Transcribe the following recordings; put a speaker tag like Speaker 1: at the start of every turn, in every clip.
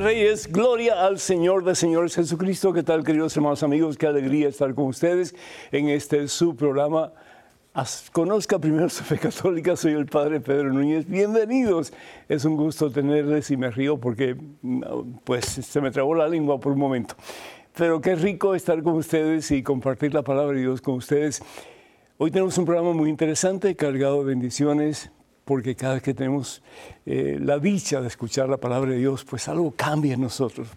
Speaker 1: Reyes, gloria al Señor de Señores Jesucristo. ¿Qué tal, queridos hermanos amigos? Qué alegría estar con ustedes en este su programa. Conozca primero su fe católica, soy el Padre Pedro Núñez. Bienvenidos. Es un gusto tenerles y me río porque pues se me trabó la lengua por un momento. Pero qué rico estar con ustedes y compartir la palabra de Dios con ustedes. Hoy tenemos un programa muy interesante, cargado de bendiciones, porque cada vez que tenemos eh, la dicha de escuchar la palabra de Dios, pues algo cambia en nosotros,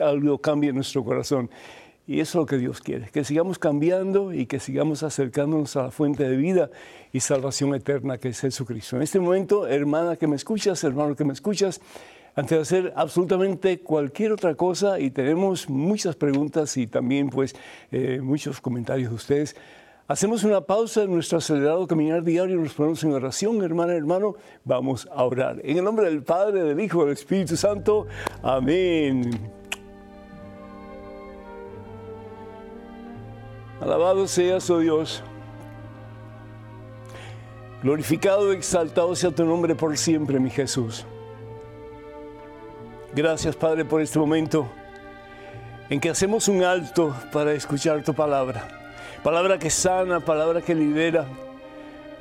Speaker 1: algo cambia en nuestro corazón. Y eso es lo que Dios quiere, que sigamos cambiando y que sigamos acercándonos a la fuente de vida y salvación eterna que es Jesucristo. En este momento, hermana que me escuchas, hermano que me escuchas, antes de hacer absolutamente cualquier otra cosa, y tenemos muchas preguntas y también pues eh, muchos comentarios de ustedes, Hacemos una pausa en nuestro acelerado caminar diario, nos ponemos en oración, hermana, hermano, vamos a orar. En el nombre del Padre, del Hijo, del Espíritu Santo, amén. Alabado sea su Dios. Glorificado y exaltado sea tu nombre por siempre, mi Jesús. Gracias, Padre, por este momento en que hacemos un alto para escuchar tu palabra palabra que sana, palabra que libera,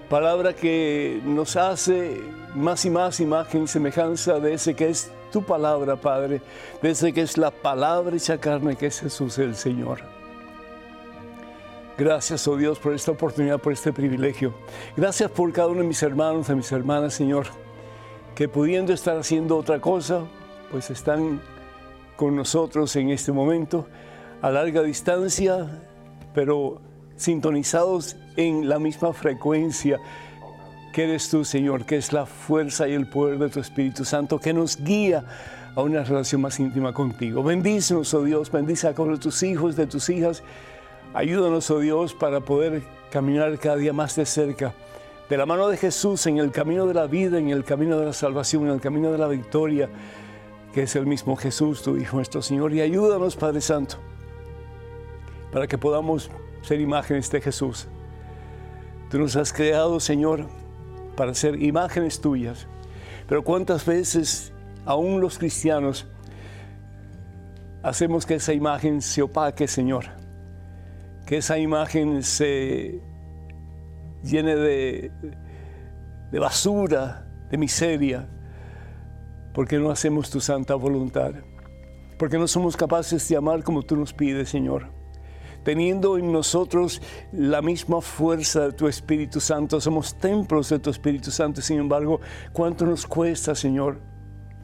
Speaker 1: palabra que nos hace más y más imagen y semejanza de ese que es tu palabra, Padre, de ese que es la palabra hecha carne, que es Jesús el Señor. Gracias, oh Dios, por esta oportunidad, por este privilegio. Gracias por cada uno de mis hermanos, de mis hermanas, Señor, que pudiendo estar haciendo otra cosa, pues están con nosotros en este momento, a larga distancia, pero sintonizados en la misma frecuencia que eres tú, Señor, que es la fuerza y el poder de tu Espíritu Santo que nos guía a una relación más íntima contigo. Bendícenos, oh Dios, bendice a todos tus hijos, de tus hijas. Ayúdanos, oh Dios, para poder caminar cada día más de cerca de la mano de Jesús en el camino de la vida, en el camino de la salvación, en el camino de la victoria, que es el mismo Jesús, tu Hijo nuestro Señor. Y ayúdanos, Padre Santo, para que podamos ser imágenes de Jesús. Tú nos has creado, Señor, para ser imágenes tuyas. Pero cuántas veces, aún los cristianos, hacemos que esa imagen se opaque, Señor. Que esa imagen se llene de, de basura, de miseria, porque no hacemos tu santa voluntad. Porque no somos capaces de amar como tú nos pides, Señor teniendo en nosotros la misma fuerza de tu Espíritu Santo. Somos templos de tu Espíritu Santo. Sin embargo, ¿cuánto nos cuesta, Señor,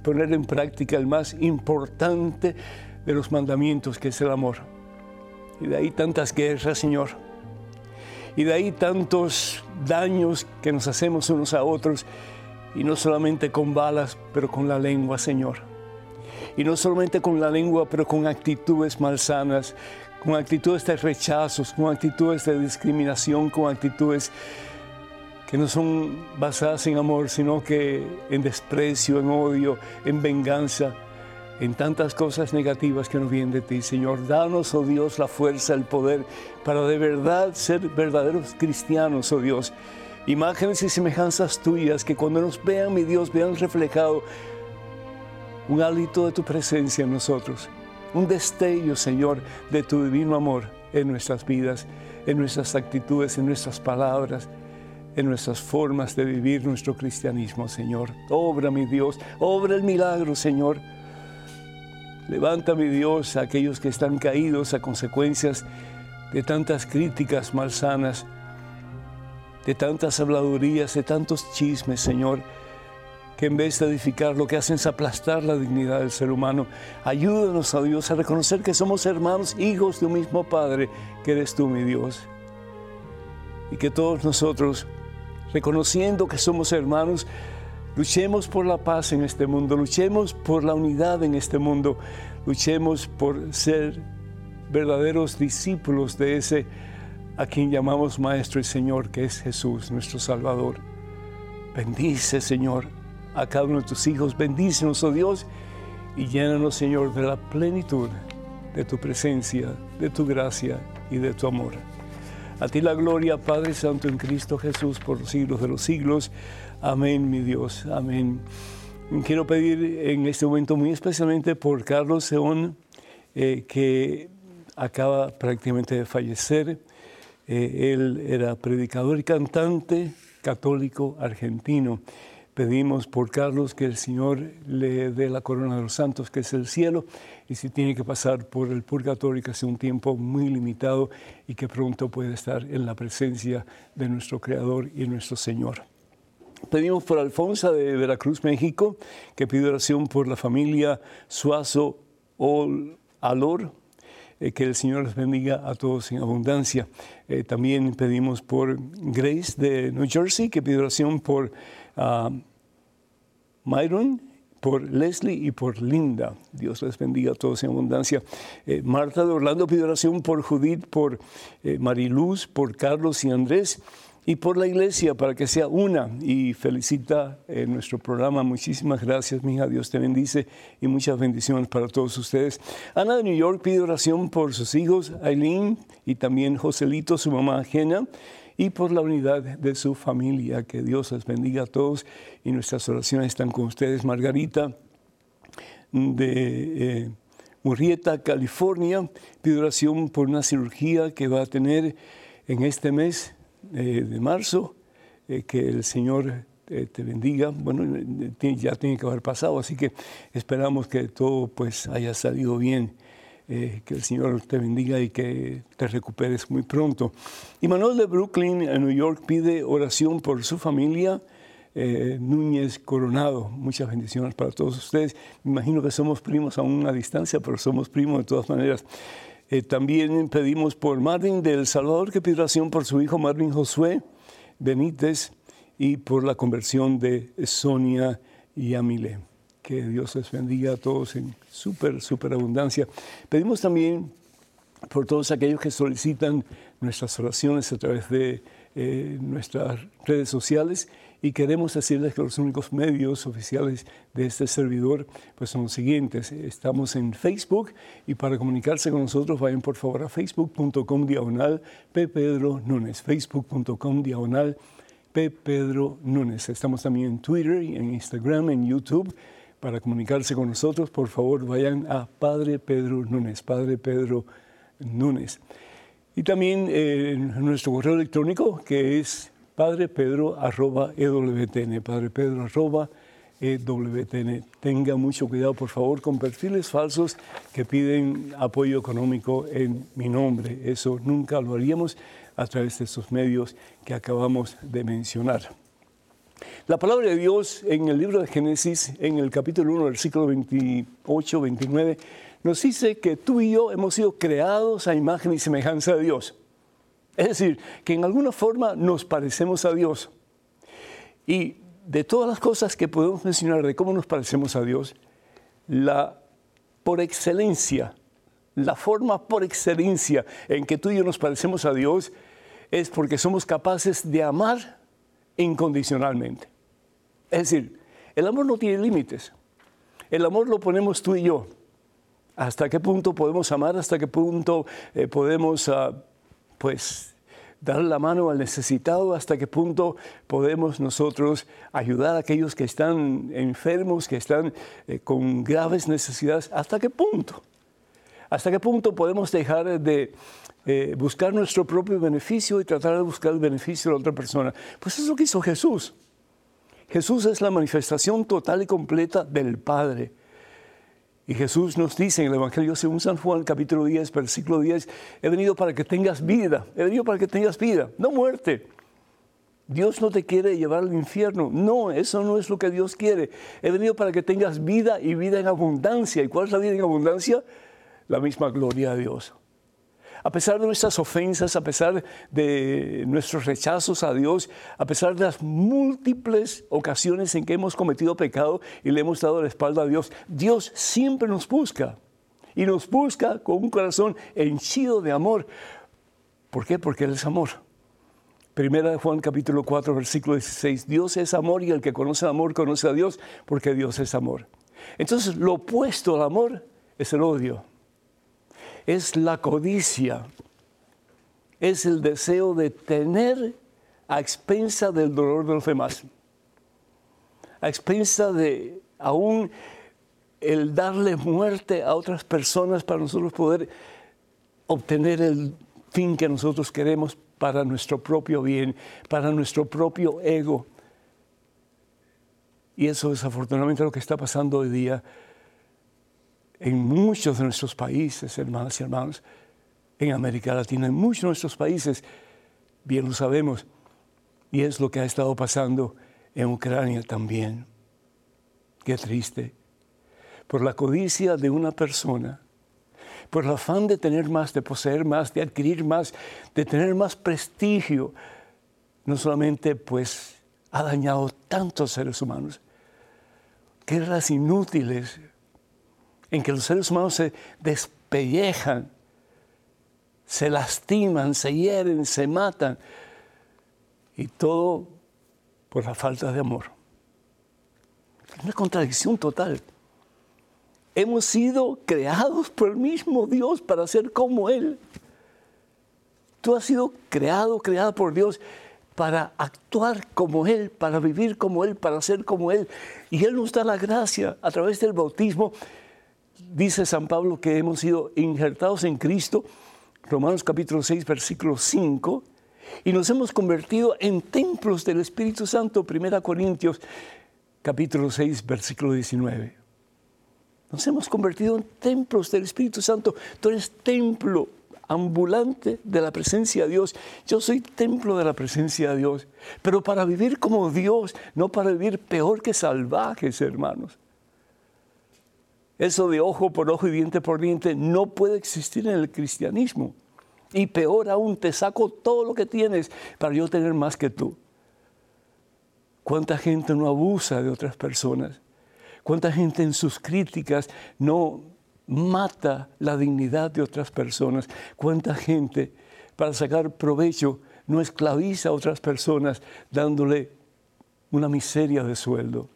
Speaker 1: poner en práctica el más importante de los mandamientos, que es el amor? Y de ahí tantas guerras, Señor. Y de ahí tantos daños que nos hacemos unos a otros. Y no solamente con balas, pero con la lengua, Señor. Y no solamente con la lengua, pero con actitudes malsanas, con actitudes de rechazos, con actitudes de discriminación, con actitudes que no son basadas en amor, sino que en desprecio, en odio, en venganza, en tantas cosas negativas que nos vienen de ti. Señor, danos, oh Dios, la fuerza, el poder para de verdad ser verdaderos cristianos, oh Dios. Imágenes y semejanzas tuyas, que cuando nos vean, mi Dios, vean reflejado un hálito de tu presencia en nosotros un destello, Señor, de tu divino amor en nuestras vidas, en nuestras actitudes, en nuestras palabras, en nuestras formas de vivir nuestro cristianismo, Señor. Obra, mi Dios, obra el milagro, Señor. Levanta, mi Dios, a aquellos que están caídos a consecuencias de tantas críticas malsanas, de tantas habladurías, de tantos chismes, Señor que en vez de edificar lo que hacen es aplastar la dignidad del ser humano. Ayúdanos a Dios a reconocer que somos hermanos, hijos de un mismo Padre, que eres tú, mi Dios. Y que todos nosotros, reconociendo que somos hermanos, luchemos por la paz en este mundo, luchemos por la unidad en este mundo, luchemos por ser verdaderos discípulos de ese a quien llamamos Maestro y Señor, que es Jesús, nuestro Salvador. Bendice, Señor, a cada uno de tus hijos. Bendícenos, oh Dios, y llénanos, Señor, de la plenitud de tu presencia, de tu gracia y de tu amor. A ti la gloria, Padre Santo, en Cristo Jesús, por los siglos de los siglos. Amén, mi Dios. Amén. quiero pedir en este momento muy especialmente por Carlos Seón, eh, que acaba prácticamente de fallecer. Eh, él era predicador y cantante católico argentino. Pedimos por Carlos que el Señor le dé la corona de los santos, que es el cielo, y si tiene que pasar por el purgatorio, que sea un tiempo muy limitado y que pronto pueda estar en la presencia de nuestro Creador y nuestro Señor. Pedimos por Alfonso de Veracruz, México, que pide oración por la familia Suazo Alor, eh, que el Señor les bendiga a todos en abundancia. Eh, también pedimos por Grace de New Jersey, que pide oración por uh, Myron, por Leslie y por Linda. Dios les bendiga a todos en abundancia. Eh, Marta de Orlando pide oración por Judith, por Mariluz, por Carlos y Andrés y por la iglesia para que sea una y felicita eh, nuestro programa. Muchísimas gracias, mi hija. Dios te bendice y muchas bendiciones para todos ustedes. Ana de New York pide oración por sus hijos, Aileen y también Joselito, su mamá Jena, y por la unidad de su familia. Que Dios les bendiga a todos y nuestras oraciones están con ustedes. Margarita de eh, Murrieta, California, pide oración por una cirugía que va a tener en este mes eh, de marzo, eh, que el Señor te bendiga. Bueno, ya tiene que haber pasado, así que esperamos que todo pues haya salido bien. Que el Señor te bendiga y que te recuperes muy pronto. Y Manuel de Brooklyn, en New York, pide oración por su familia. Núñez Coronado. Muchas bendiciones para todos ustedes. Imagino que somos primos a una distancia, pero somos primos de todas maneras. Eh, también pedimos por Marvin del Salvador, que pide oración por su hijo Marvin Josué Benítez y por la conversión de Sonia y Amile. Que Dios les bendiga a todos en súper, súper abundancia. Pedimos también por todos aquellos que solicitan nuestras oraciones a través de eh, nuestras redes sociales y queremos decirles que los únicos medios oficiales de este servidor pues son los siguientes. Estamos en Facebook y para comunicarse con nosotros vayan por favor a facebook.com diagonal P. Pedro Núñez, facebook.com diagonal P. Pedro Núñez. Estamos también en Twitter, en Instagram, en YouTube. Para comunicarse con nosotros, por favor, vayan a Padre Pedro Núñez, Padre Pedro Núñez. Y también eh, nuestro correo electrónico, que es Padre Pedro arroba EWTN, Padre Pedro arroba EWTN. Tenga mucho cuidado, por favor, con perfiles falsos que piden apoyo económico en mi nombre. Eso nunca lo haríamos a través de estos medios que acabamos de mencionar. La palabra de Dios en el libro de Génesis, en el capítulo 1, versículo 28, 29, nos dice que tú y yo hemos sido creados a imagen y semejanza de Dios. Es decir, que en alguna forma nos parecemos a Dios. Y de todas las cosas que podemos mencionar de cómo nos parecemos a Dios, la por excelencia, la forma por excelencia en que tú y yo nos parecemos a Dios es porque somos capaces de amar incondicionalmente. Es decir, el amor no tiene límites. El amor lo ponemos tú y yo. ¿Hasta qué punto podemos amar? ¿Hasta qué punto eh, podemos ah, pues dar la mano al necesitado, hasta qué punto podemos nosotros ayudar a aquellos que están enfermos, que están eh, con graves necesidades, hasta qué punto. ¿Hasta qué punto podemos dejar de eh, buscar nuestro propio beneficio y tratar de buscar el beneficio de la otra persona? Pues eso es lo que hizo Jesús. Jesús es la manifestación total y completa del Padre. Y Jesús nos dice en el Evangelio según San Juan, capítulo 10, versículo 10, he venido para que tengas vida, he venido para que tengas vida, no muerte. Dios no te quiere llevar al infierno. No, eso no es lo que Dios quiere. He venido para que tengas vida y vida en abundancia. ¿Y cuál es la vida en abundancia? La misma gloria de Dios a pesar de nuestras ofensas, a pesar de nuestros rechazos a Dios, a pesar de las múltiples ocasiones en que hemos cometido pecado y le hemos dado la espalda a Dios, Dios siempre nos busca y nos busca con un corazón henchido de amor. ¿Por qué? Porque Él es amor. Primera de Juan capítulo 4 versículo 16, Dios es amor y el que conoce amor conoce a Dios porque Dios es amor. Entonces lo opuesto al amor es el odio es la codicia, es el deseo de tener a expensa del dolor de los demás, a expensa de aún el darle muerte a otras personas para nosotros poder obtener el fin que nosotros queremos para nuestro propio bien, para nuestro propio ego. Y eso desafortunadamente es lo que está pasando hoy día en muchos de nuestros países, hermanas y hermanos, en América Latina, en muchos de nuestros países, bien lo sabemos, y es lo que ha estado pasando en Ucrania también. Qué triste. Por la codicia de una persona, por el afán de tener más, de poseer más, de adquirir más, de tener más prestigio, no solamente pues ha dañado tantos seres humanos, guerras inútiles, en que los seres humanos se despellejan, se lastiman, se hieren, se matan, y todo por la falta de amor. Una contradicción total. Hemos sido creados por el mismo Dios para ser como Él. Tú has sido creado, creada por Dios para actuar como Él, para vivir como Él, para ser como Él. Y Él nos da la gracia a través del bautismo dice San Pablo que hemos sido injertados en Cristo, Romanos capítulo 6, versículo 5, y nos hemos convertido en templos del Espíritu Santo, 1 Corintios capítulo 6, versículo 19. Nos hemos convertido en templos del Espíritu Santo. Tú eres templo ambulante de la presencia de Dios. Yo soy templo de la presencia de Dios, pero para vivir como Dios, no para vivir peor que salvajes, hermanos. Eso de ojo por ojo y diente por diente no puede existir en el cristianismo. Y peor aún, te saco todo lo que tienes para yo tener más que tú. ¿Cuánta gente no abusa de otras personas? ¿Cuánta gente en sus críticas no mata la dignidad de otras personas? ¿Cuánta gente para sacar provecho no esclaviza a otras personas dándole una miseria de sueldo?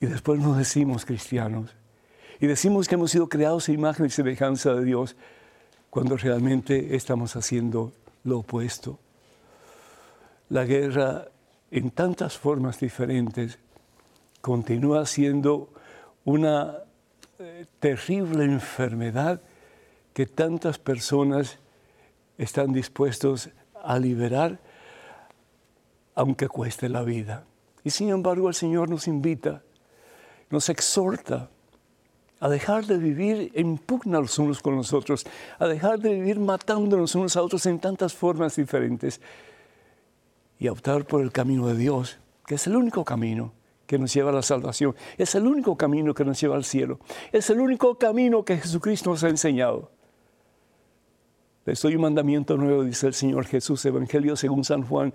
Speaker 1: Y después nos decimos cristianos. Y decimos que hemos sido creados a imagen y semejanza de Dios cuando realmente estamos haciendo lo opuesto. La guerra en tantas formas diferentes continúa siendo una eh, terrible enfermedad que tantas personas están dispuestos a liberar aunque cueste la vida. Y sin embargo el Señor nos invita nos exhorta a dejar de vivir en pugna los unos con los otros, a dejar de vivir matándonos unos a otros en tantas formas diferentes y a optar por el camino de Dios, que es el único camino que nos lleva a la salvación, es el único camino que nos lleva al cielo, es el único camino que Jesucristo nos ha enseñado. Les doy un mandamiento nuevo, dice el Señor Jesús, Evangelio según San Juan,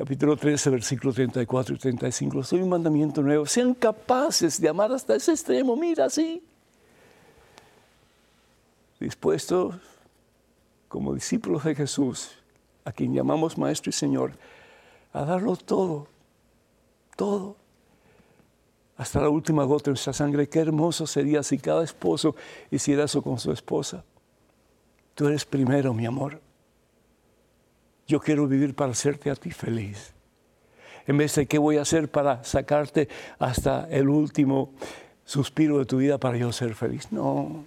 Speaker 1: capítulo 13, versículos 34 y 35. Soy un mandamiento nuevo. Sean capaces de amar hasta ese extremo. Mira, así. Dispuestos, como discípulos de Jesús, a quien llamamos Maestro y Señor, a darlo todo, todo, hasta la última gota de nuestra sangre. Qué hermoso sería si cada esposo hiciera eso con su esposa. Tú eres primero, mi amor. Yo quiero vivir para hacerte a ti feliz. En vez de qué voy a hacer para sacarte hasta el último suspiro de tu vida para yo ser feliz. No.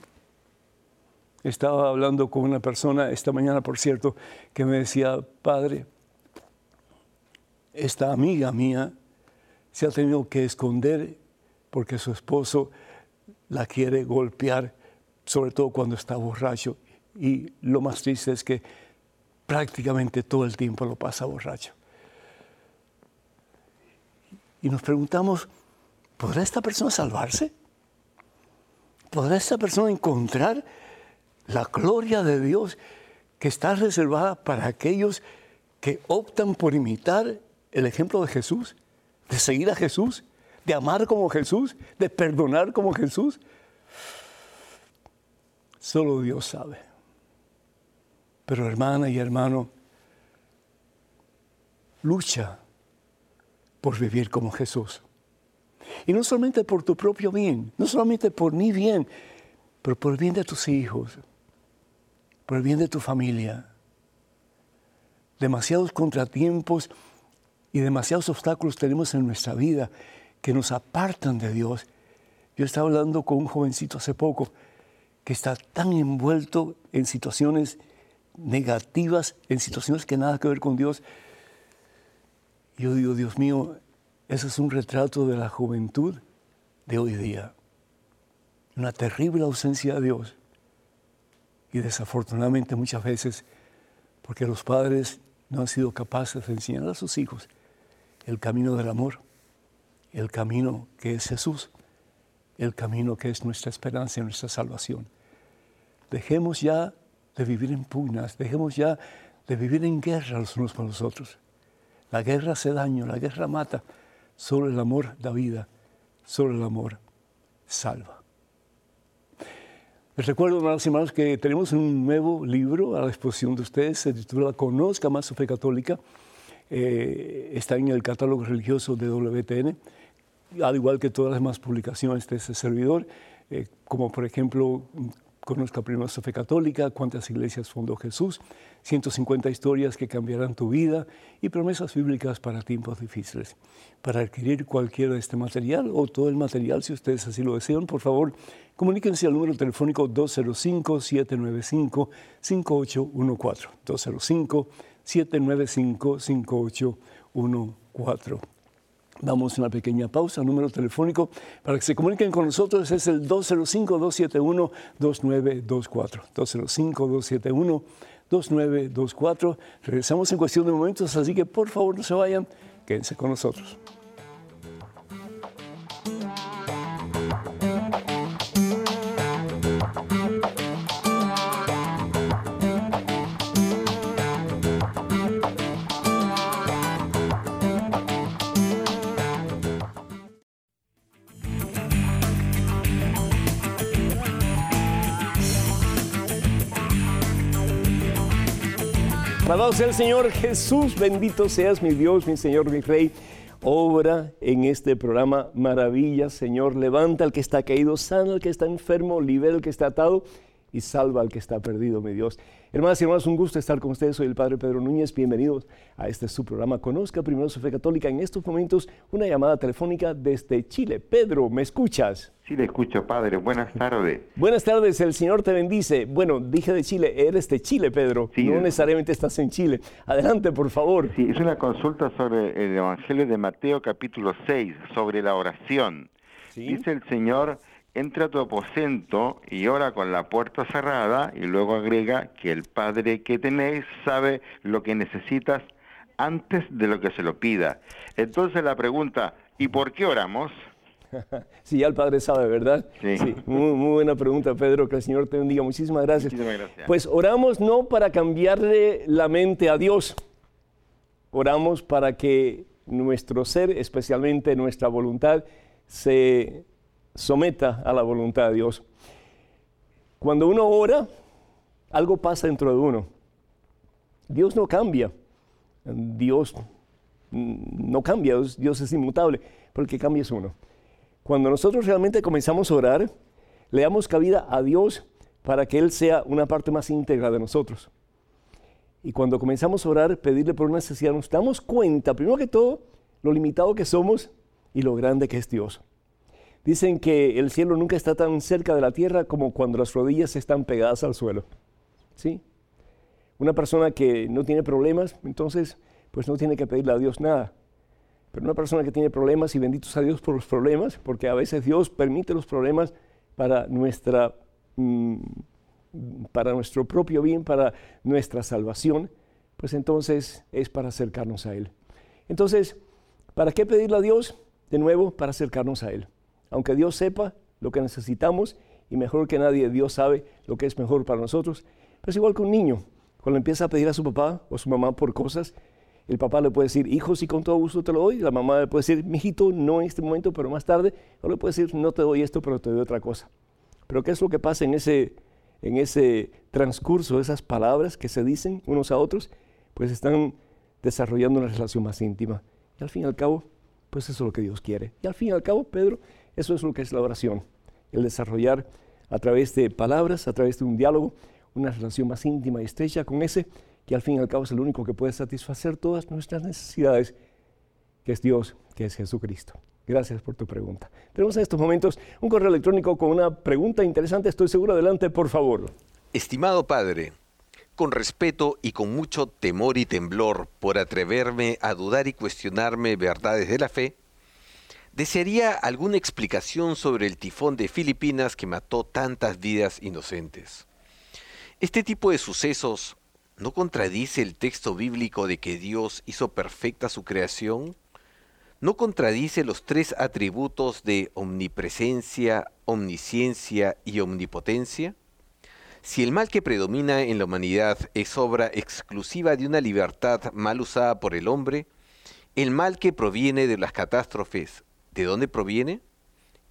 Speaker 1: Estaba hablando con una persona esta mañana, por cierto, que me decía, padre, esta amiga mía se ha tenido que esconder porque su esposo la quiere golpear, sobre todo cuando está borracho. Y lo más triste es que prácticamente todo el tiempo lo pasa borracho. Y nos preguntamos, ¿podrá esta persona salvarse? ¿Podrá esta persona encontrar la gloria de Dios que está reservada para aquellos que optan por imitar el ejemplo de Jesús, de seguir a Jesús, de amar como Jesús, de perdonar como Jesús? Solo Dios sabe. Pero hermana y hermano, lucha por vivir como Jesús. Y no solamente por tu propio bien, no solamente por mi bien, pero por el bien de tus hijos, por el bien de tu familia. Demasiados contratiempos y demasiados obstáculos tenemos en nuestra vida
Speaker 2: que nos apartan de Dios. Yo estaba hablando con un jovencito hace poco que está tan envuelto en situaciones negativas, en situaciones que nada que ver con Dios. Yo digo, Dios mío, ese es un retrato de la juventud de hoy día. Una terrible ausencia de Dios. Y desafortunadamente muchas veces, porque los padres no han sido capaces de enseñar a sus hijos el camino del amor, el camino que es Jesús, el camino que es nuestra esperanza y nuestra salvación. Dejemos ya de vivir en pugnas, dejemos ya de vivir en guerra los unos con los otros. La guerra hace daño, la guerra mata. Solo el amor da vida, solo el amor salva. Les recuerdo, hermanos y hermanos, que tenemos un nuevo libro a la disposición de ustedes, se titula Conozca más su fe católica. Eh, está en el catálogo religioso de WTN, al igual que todas las demás publicaciones de ese servidor, eh, como por ejemplo Conozca primero su fe católica, cuántas iglesias fundó Jesús, 150 historias que cambiarán tu vida y promesas bíblicas para tiempos difíciles. Para adquirir cualquiera de este material o todo el material, si ustedes así lo desean, por favor, comuníquense al número telefónico 205-795-5814. 205-795-5814. Damos una pequeña pausa, número telefónico para que se comuniquen con nosotros es el 205-271-2924. 205-271-2924. Regresamos en cuestión de momentos, así que por favor no se vayan, quédense con nosotros. Sea el Señor Jesús, bendito seas mi Dios, mi Señor, mi Rey. Obra en este programa maravilla, Señor. Levanta al que está caído, sana al que está enfermo, libera al que está atado y salva al que está perdido, mi Dios. Hermanas y hermanos, un gusto estar con ustedes. Soy el Padre Pedro Núñez. Bienvenidos a este su programa. Conozca primero su fe católica. En estos momentos, una llamada telefónica desde Chile. Pedro, ¿me escuchas?
Speaker 3: Sí, le escucho, Padre. Buenas tardes.
Speaker 2: Buenas tardes, el Señor te bendice. Bueno, dije de Chile, eres de Chile, Pedro. Sí, no necesariamente estás en Chile. Adelante, por favor.
Speaker 3: Sí, es una consulta sobre el Evangelio de Mateo capítulo 6, sobre la oración. Dice el Señor entra a tu aposento y ora con la puerta cerrada y luego agrega que el Padre que tenéis sabe lo que necesitas antes de lo que se lo pida. Entonces la pregunta, ¿y por qué oramos?
Speaker 2: Sí, ya el Padre sabe, ¿verdad? Sí. muy, buena pregunta, Pedro. Que el Señor te bendiga. Muchísimas gracias.
Speaker 3: Muchísimas gracias.
Speaker 2: Pues oramos no para cambiarle la mente a Dios. Oramos para que nuestro ser, especialmente nuestra voluntad, se someta a la voluntad de Dios. Cuando uno ora, algo pasa dentro de uno. Dios no cambia. Dios no cambia, Dios es inmutable, porque cambia es uno. Cuando nosotros realmente comenzamos a orar, le damos cabida a Dios para que Él sea una parte más íntegra de nosotros. Y cuando comenzamos a orar, pedirle por una necesidad, nos damos cuenta, primero que todo, lo limitado que somos y lo grande que es Dios. Dicen que el cielo nunca está tan cerca de la tierra como cuando las rodillas están pegadas al suelo. ¿Sí? Una persona que no tiene problemas, entonces, pues no tiene que pedirle a Dios nada. Pero una persona que tiene problemas, y benditos a Dios por los problemas, porque a veces Dios permite los problemas para, nuestra, mm, para nuestro propio bien, para nuestra salvación, pues entonces es para acercarnos a Él. Entonces, ¿para qué pedirle a Dios? De nuevo, para acercarnos a Él aunque Dios sepa lo que necesitamos y mejor que nadie Dios sabe lo que es mejor para nosotros, pero es igual que un niño, cuando empieza a pedir a su papá o su mamá por cosas, el papá le puede decir, hijo, sí, con todo gusto te lo doy. La mamá le puede decir, mijito, no en este momento, pero más tarde. O le puede decir, no te doy esto, pero te doy otra cosa. Pero ¿qué es lo que pasa en ese, en ese transcurso, esas palabras que se dicen unos a otros? Pues están desarrollando una relación más íntima. Y al fin y al cabo, pues eso es lo que Dios quiere. Y al fin y al cabo, Pedro eso es lo que es la oración, el desarrollar a través de palabras, a través de un diálogo, una relación más íntima y estrecha con ese que al fin y al cabo es el único que puede satisfacer todas nuestras necesidades, que es Dios, que es Jesucristo. Gracias por tu pregunta. Tenemos en estos momentos un correo electrónico con una pregunta interesante, estoy seguro. Adelante, por favor.
Speaker 4: Estimado padre, con respeto y con mucho temor y temblor por atreverme a dudar y cuestionarme verdades de la fe, desearía alguna explicación sobre el tifón de Filipinas que mató tantas vidas inocentes. Este tipo de sucesos ¿No contradice el texto bíblico de que Dios hizo perfecta su creación? ¿No contradice los tres atributos de omnipresencia, omnisciencia y omnipotencia? Si el mal que predomina en la humanidad es obra exclusiva de una libertad mal usada por el hombre, el mal que proviene de las catástrofes, ¿de dónde proviene?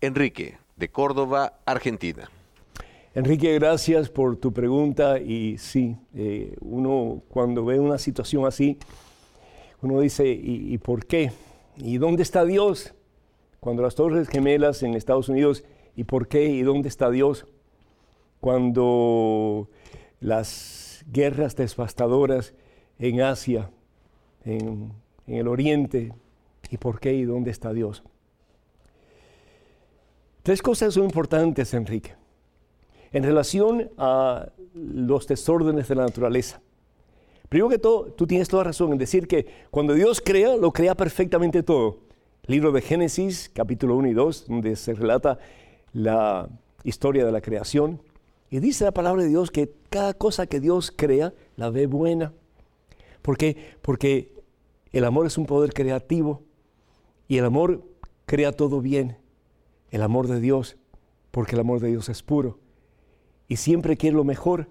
Speaker 4: Enrique, de Córdoba, Argentina.
Speaker 2: Enrique, gracias por tu pregunta y sí, eh, uno cuando ve una situación así, uno dice, ¿y, por qué? ¿Y dónde está Dios? Cuando las Torres Gemelas en Estados Unidos, ¿y por qué? ¿Y dónde está Dios? Cuando las guerras devastadoras en Asia, en, en el Oriente, ¿y por qué? ¿Y dónde está Dios? Tres cosas son importantes, Enrique en relación a los desórdenes de la naturaleza. Primero que todo, tú tienes toda razón en decir que cuando Dios crea, lo crea perfectamente todo. Libro de Génesis, capítulo 1 y 2, donde se relata la historia de la creación. Y dice la palabra de Dios que cada cosa que Dios crea, la ve buena. ¿Por qué? Porque el amor es un poder creativo y el amor crea todo bien. El amor de Dios, porque el amor de Dios es puro y siempre quiere lo mejor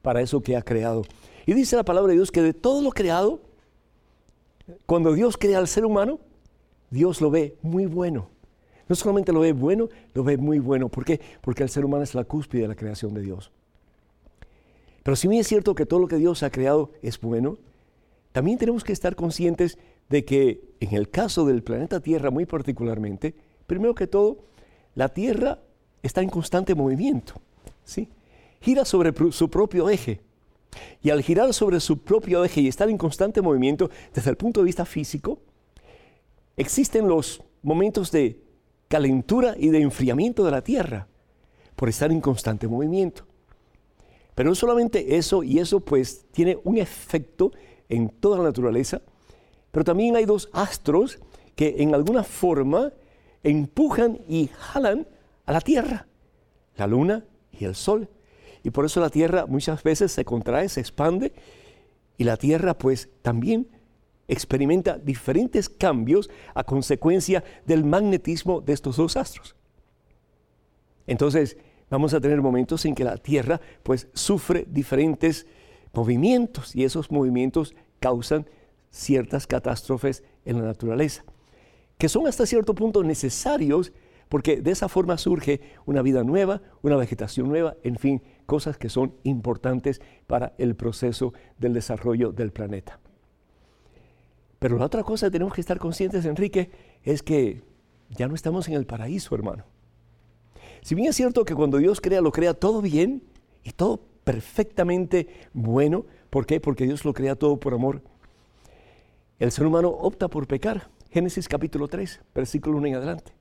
Speaker 2: para eso que ha creado. Y dice la palabra de Dios que de todo lo creado, cuando Dios crea al ser humano, Dios lo ve muy bueno. No solamente lo ve bueno, lo ve muy bueno. ¿Por qué? Porque el ser humano es la cúspide de la creación de Dios. Pero si bien es cierto que todo lo que Dios ha creado es bueno, también tenemos que estar conscientes de que en el caso del planeta Tierra muy particularmente, primero que todo, la Tierra está en constante movimiento. ¿sí? gira sobre su propio eje. Y al girar sobre su propio eje y estar en constante movimiento desde el punto de vista físico, existen los momentos de calentura y de enfriamiento de la Tierra por estar en constante movimiento. Pero no solamente eso, y eso pues tiene un efecto en toda la naturaleza, pero también hay dos astros que en alguna forma empujan y jalan a la Tierra, la Luna y el sol. Y por eso la tierra muchas veces se contrae, se expande y la tierra pues también experimenta diferentes cambios a consecuencia del magnetismo de estos dos astros. Entonces vamos a tener momentos en que la tierra pues sufre diferentes movimientos y esos movimientos causan ciertas catástrofes en la naturaleza, que son hasta cierto punto necesarios porque de esa forma surge una vida nueva, una vegetación nueva, en fin, cosas que son importantes para el proceso del desarrollo del planeta. Pero la otra cosa que tenemos que estar conscientes, Enrique, es que ya no estamos en el paraíso, hermano. Si bien es cierto que cuando Dios crea, lo crea todo bien y todo perfectamente bueno, ¿por qué? Porque Dios lo crea todo por amor. El ser humano opta por pecar. Génesis capítulo 3, versículo 1 en adelante.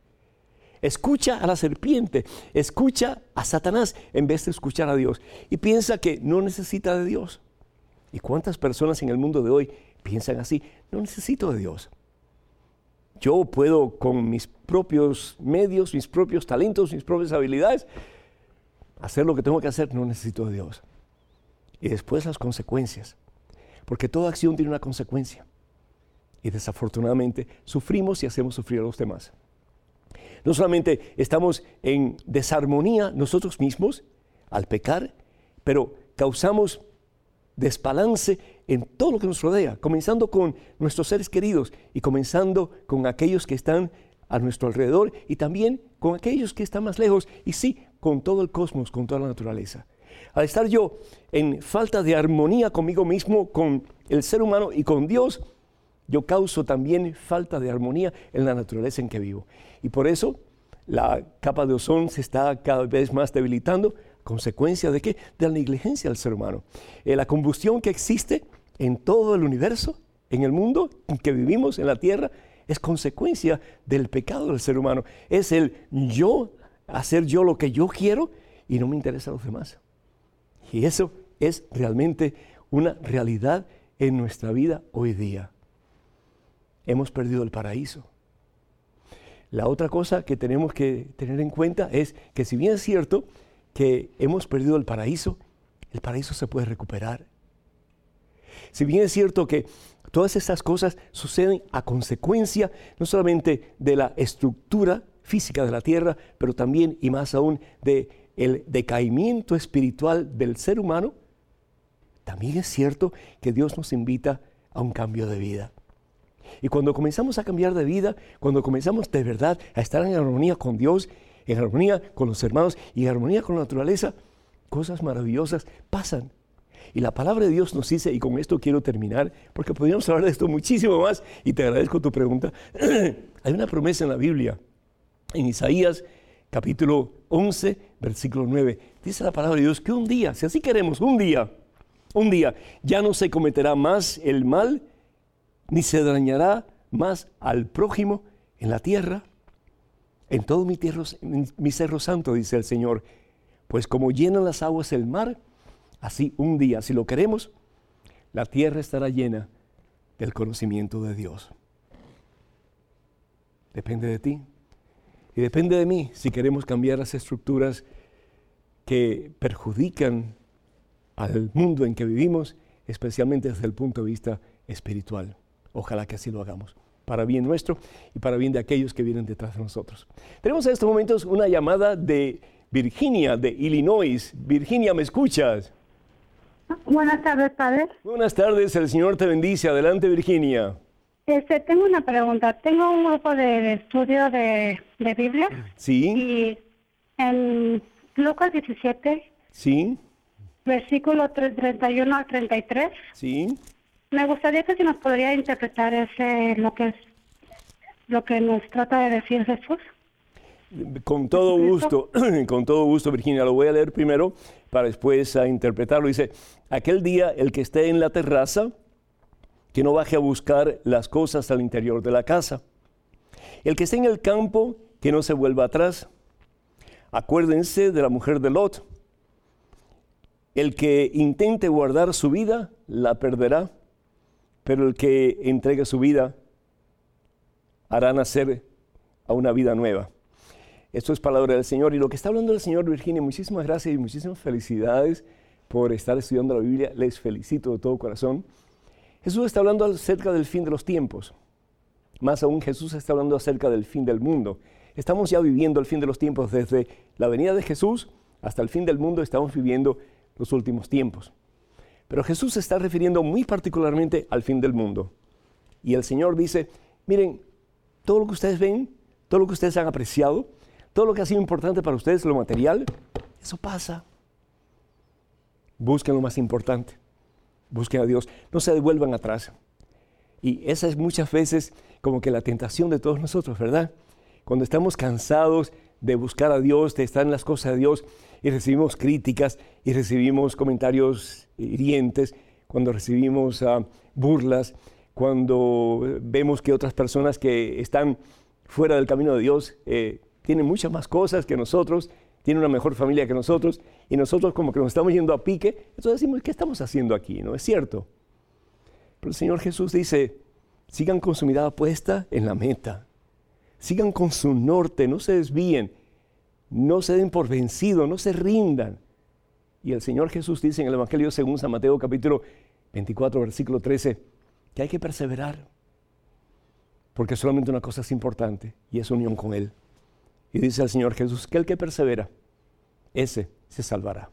Speaker 2: Escucha a la serpiente, escucha a Satanás en vez de escuchar a Dios. Y piensa que no necesita de Dios. ¿Y cuántas personas en el mundo de hoy piensan así? No necesito de Dios. Yo puedo con mis propios medios, mis propios talentos, mis propias habilidades, hacer lo que tengo que hacer, no necesito de Dios. Y después las consecuencias. Porque toda acción tiene una consecuencia. Y desafortunadamente sufrimos y hacemos sufrir a los demás. No solamente estamos en desarmonía nosotros mismos al pecar, pero causamos desbalance en todo lo que nos rodea, comenzando con nuestros seres queridos y comenzando con aquellos que están a nuestro alrededor y también con aquellos que están más lejos y sí, con todo el cosmos, con toda la naturaleza. Al estar yo en falta de armonía conmigo mismo, con el ser humano y con Dios, yo causo también falta de armonía en la naturaleza en que vivo. Y por eso la capa de ozón se está cada vez más debilitando, consecuencia de qué? De la negligencia del ser humano. Eh, la combustión que existe en todo el universo, en el mundo en que vivimos, en la Tierra, es consecuencia del pecado del ser humano. Es el yo hacer yo lo que yo quiero y no me interesa a los demás. Y eso es realmente una realidad en nuestra vida hoy día. Hemos perdido el paraíso. La otra cosa que tenemos que tener en cuenta es que si bien es cierto que hemos perdido el paraíso, el paraíso se puede recuperar. Si bien es cierto que todas estas cosas suceden a consecuencia no solamente de la estructura física de la tierra, pero también y más aún de el decaimiento espiritual del ser humano, también es cierto que Dios nos invita a un cambio de vida. Y cuando comenzamos a cambiar de vida, cuando comenzamos de verdad a estar en armonía con Dios, en armonía con los hermanos y en armonía con la naturaleza, cosas maravillosas pasan. Y la palabra de Dios nos dice, y con esto quiero terminar, porque podríamos hablar de esto muchísimo más, y te agradezco tu pregunta. Hay una promesa en la Biblia, en Isaías capítulo 11, versículo 9. Dice la palabra de Dios que un día, si así queremos, un día, un día, ya no se cometerá más el mal ni se dañará más al prójimo en la tierra. En todo mi, tierra, mi cerro santo, dice el Señor, pues como llenan las aguas el mar, así un día, si lo queremos, la tierra estará llena del conocimiento de Dios. Depende de ti y depende de mí si queremos cambiar las estructuras que perjudican al mundo en que vivimos, especialmente desde el punto de vista espiritual. Ojalá que así lo hagamos, para bien nuestro y para bien de aquellos que vienen detrás de nosotros. Tenemos en estos momentos una llamada de Virginia, de Illinois. Virginia, ¿me escuchas?
Speaker 5: Buenas tardes, padre.
Speaker 2: Buenas tardes, el Señor te bendice. Adelante, Virginia.
Speaker 5: Este, tengo una pregunta. Tengo un grupo de, estudio de, Biblia.
Speaker 2: Sí.
Speaker 5: Y en Lucas 17.
Speaker 2: Sí.
Speaker 5: Versículo 31 al 33.
Speaker 2: Sí.
Speaker 5: Me gustaría que si nos podría interpretar ese lo que es lo que nos trata de decir Jesús.
Speaker 2: Con todo gusto, con todo gusto, Virginia. Lo voy a leer primero para después a interpretarlo. Dice, aquel día el que esté en la terraza, que no baje a buscar las cosas al interior de la casa. El que esté en el campo, que no se vuelva atrás. Acuérdense de la mujer de Lot. El que intente guardar su vida, la perderá pero el que entregue su vida hará nacer a una vida nueva. Esto es palabra del Señor. Y lo que está hablando el Señor, Virginia, muchísimas gracias y muchísimas felicidades por estar estudiando la Biblia. Les felicito de todo corazón. Jesús está hablando acerca del fin de los tiempos. Más aún, Jesús está hablando acerca del fin del mundo. Estamos ya viviendo el fin de los tiempos desde la venida de Jesús hasta el fin del mundo. Estamos viviendo los últimos tiempos. Pero Jesús se está refiriendo muy particularmente al fin del mundo. Y el Señor dice, miren, todo lo que ustedes ven, todo lo que ustedes han apreciado, todo lo que ha sido importante para ustedes, lo material, eso pasa. Busquen lo más importante. Busquen a Dios. No se devuelvan atrás. Y esa es muchas veces como que la tentación de todos nosotros, ¿verdad? Cuando estamos cansados de buscar a Dios, de estar en las cosas de Dios, y recibimos críticas y recibimos comentarios hirientes, cuando recibimos ah, burlas, cuando vemos que otras personas que están fuera del camino de Dios eh, tienen muchas más cosas que nosotros, tienen una mejor familia que nosotros, y nosotros como que nos estamos yendo a pique, entonces decimos, ¿qué estamos haciendo aquí? ¿No es cierto? Pero el Señor Jesús dice, sigan con su mirada puesta en la meta, sigan con su norte, no se desvíen, no se den por vencidos, no se rindan. Y el Señor Jesús dice en el Evangelio según San Mateo capítulo 24, versículo 13, que hay que perseverar. Porque solamente una cosa es importante y es unión con Él. Y dice el Señor Jesús que el que persevera, ese se salvará.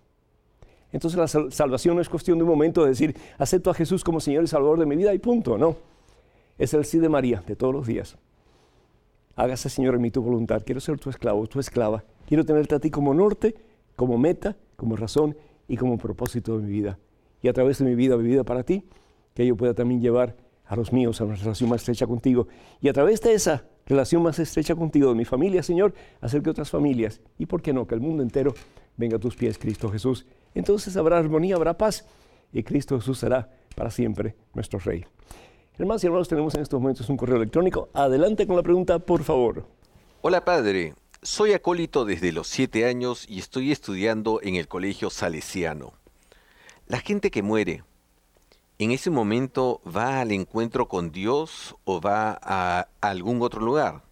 Speaker 2: Entonces la salvación no es cuestión de un momento de decir, acepto a Jesús como Señor y Salvador de mi vida y punto, no. Es el sí de María de todos los días. Hágase, Señor, en mí tu voluntad. Quiero ser tu esclavo, tu esclava. Quiero tenerte a ti como norte, como meta, como razón y como propósito de mi vida. Y a través de mi vida vivida para ti, que yo pueda también llevar a los míos a una relación más estrecha contigo. Y a través de esa relación más estrecha contigo, de mi familia, Señor, hacer que otras familias, y por qué no, que el mundo entero venga a tus pies, Cristo Jesús. Entonces habrá armonía, habrá paz, y Cristo Jesús será para siempre nuestro Rey. Hermanos y hermanos, tenemos en estos momentos un correo electrónico. Adelante con la pregunta, por favor.
Speaker 4: Hola padre, soy acólito desde los siete años y estoy estudiando en el colegio salesiano. La gente que muere, ¿en ese momento va al encuentro con Dios o va a algún otro lugar?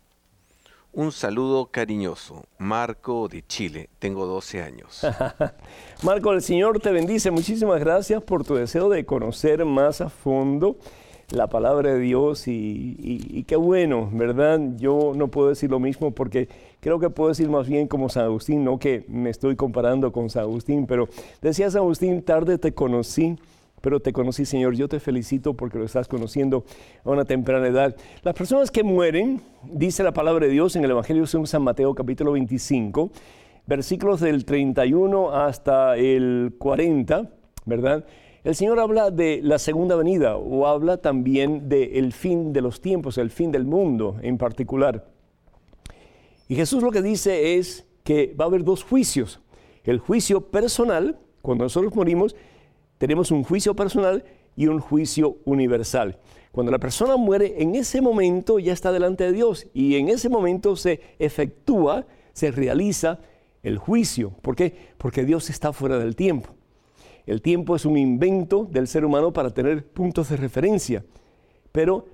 Speaker 4: Un saludo cariñoso. Marco de Chile. Tengo 12 años.
Speaker 2: Marco, el Señor te bendice. Muchísimas gracias por tu deseo de conocer más a fondo la palabra de Dios y, qué bueno, ¿verdad? Yo no puedo decir lo mismo porque creo que puedo decir más bien como San Agustín, no que me estoy comparando con San Agustín, pero decía San Agustín, tarde te conocí, pero te conocí, Señor. Yo te felicito porque lo estás conociendo a una temprana edad. Las personas que mueren, dice la palabra de Dios en el Evangelio de San Mateo capítulo 25, versículos del 31 hasta el 40, ¿verdad? El Señor habla de la segunda venida o habla también del fin de los tiempos, el fin del mundo en particular. Y Jesús lo que dice es que va a haber dos juicios. El juicio personal, cuando nosotros morimos, tenemos un juicio personal y un juicio universal. Cuando la persona muere, en ese momento ya está delante de Dios y en ese momento se efectúa, se realiza el juicio. ¿Por qué? Porque Dios está fuera del tiempo. El tiempo es un invento del ser humano para tener puntos de referencia, pero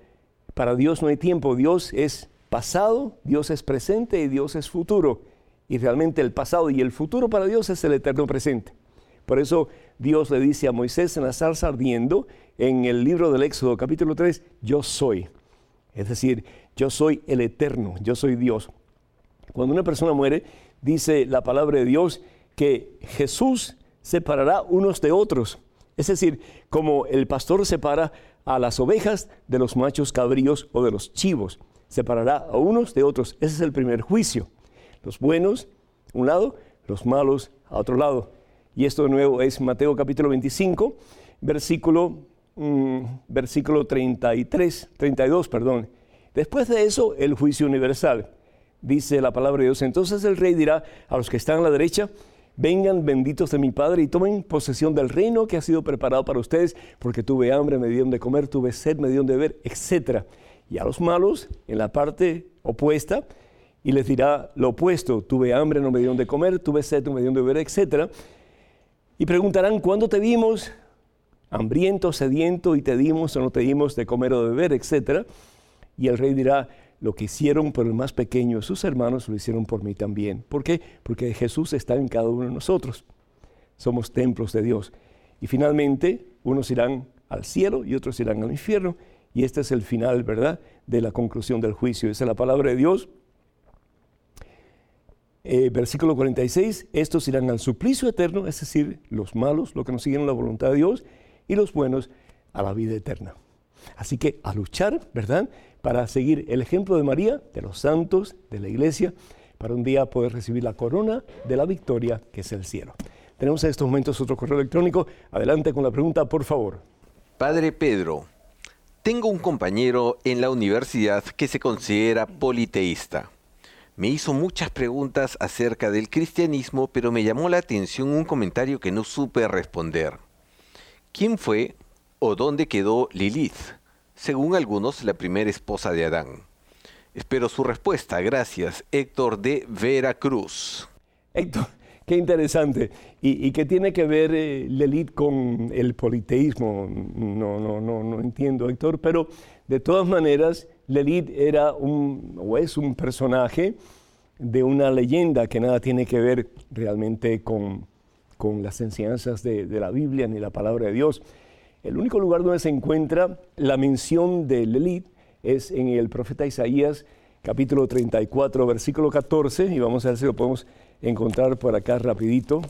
Speaker 2: para Dios no hay tiempo. Dios es pasado, Dios es presente y Dios es futuro. Y realmente el pasado y el futuro para Dios es el eterno presente. Por eso Dios le dice a Moisés en la zarza ardiendo, en el libro del Éxodo capítulo 3, yo soy. Es decir, yo soy el eterno, yo soy Dios. Cuando una persona muere, dice la palabra de Dios que Jesús separará unos de otros. Es decir, como el pastor separa a las ovejas de los machos cabríos o de los chivos, separará a unos de otros. Ese es el primer juicio. Los buenos, a un lado, los malos, a otro lado. Y esto de nuevo es Mateo capítulo 25, versículo, mm, versículo 33, 32, perdón. Después de eso, el juicio universal. Dice la palabra de Dios. Entonces el rey dirá a los que están a la derecha, vengan benditos de mi Padre y tomen posesión del reino que ha sido preparado para ustedes, porque tuve hambre, me dieron de comer, tuve sed, me dieron de beber, etc. Y a los malos, en la parte opuesta, y les dirá lo opuesto, tuve hambre, no me dieron de comer, tuve sed, no me dieron de beber, etc. Y preguntarán, ¿cuándo te vimos? Hambriento, sediento, y te dimos o no te dimos de comer o de beber, etc. Y el rey dirá, lo que hicieron por el más pequeño sus hermanos lo hicieron por mí también. ¿Por qué? Porque Jesús está en cada uno de nosotros. Somos templos de Dios. Y finalmente, unos irán al cielo y otros irán al infierno. Y este es el final, ¿verdad?, de la conclusión del juicio. Esa es la palabra de Dios. Eh, versículo 46, estos irán al suplicio eterno, es decir, los malos, los que no siguen la voluntad de Dios, y los buenos a la vida eterna. Así que a luchar, ¿verdad? para seguir el ejemplo de María, de los santos, de la iglesia, para un día poder recibir la corona de la victoria que es el cielo. Tenemos en estos momentos otro correo electrónico. Adelante con la pregunta, por favor.
Speaker 4: Padre Pedro, tengo un compañero en la universidad que se considera politeísta. Me hizo muchas preguntas acerca del cristianismo, pero me llamó la atención un comentario que no supe responder. ¿Quién fue o dónde quedó Lilith? según algunos, la primera esposa de Adán. Espero su respuesta. Gracias, Héctor de Veracruz.
Speaker 2: Héctor, qué interesante. ¿Y, qué tiene que ver eh, Lelit con el politeísmo? No, no, no, no entiendo, Héctor, pero de todas maneras, Lelit era un, o es un personaje de una leyenda que nada tiene que ver realmente con, con las enseñanzas de la Biblia ni la palabra de Dios. El único lugar donde se encuentra la mención de Lilith es en el profeta Isaías, capítulo 34, versículo 14, y vamos a ver si lo podemos encontrar por acá rapidito.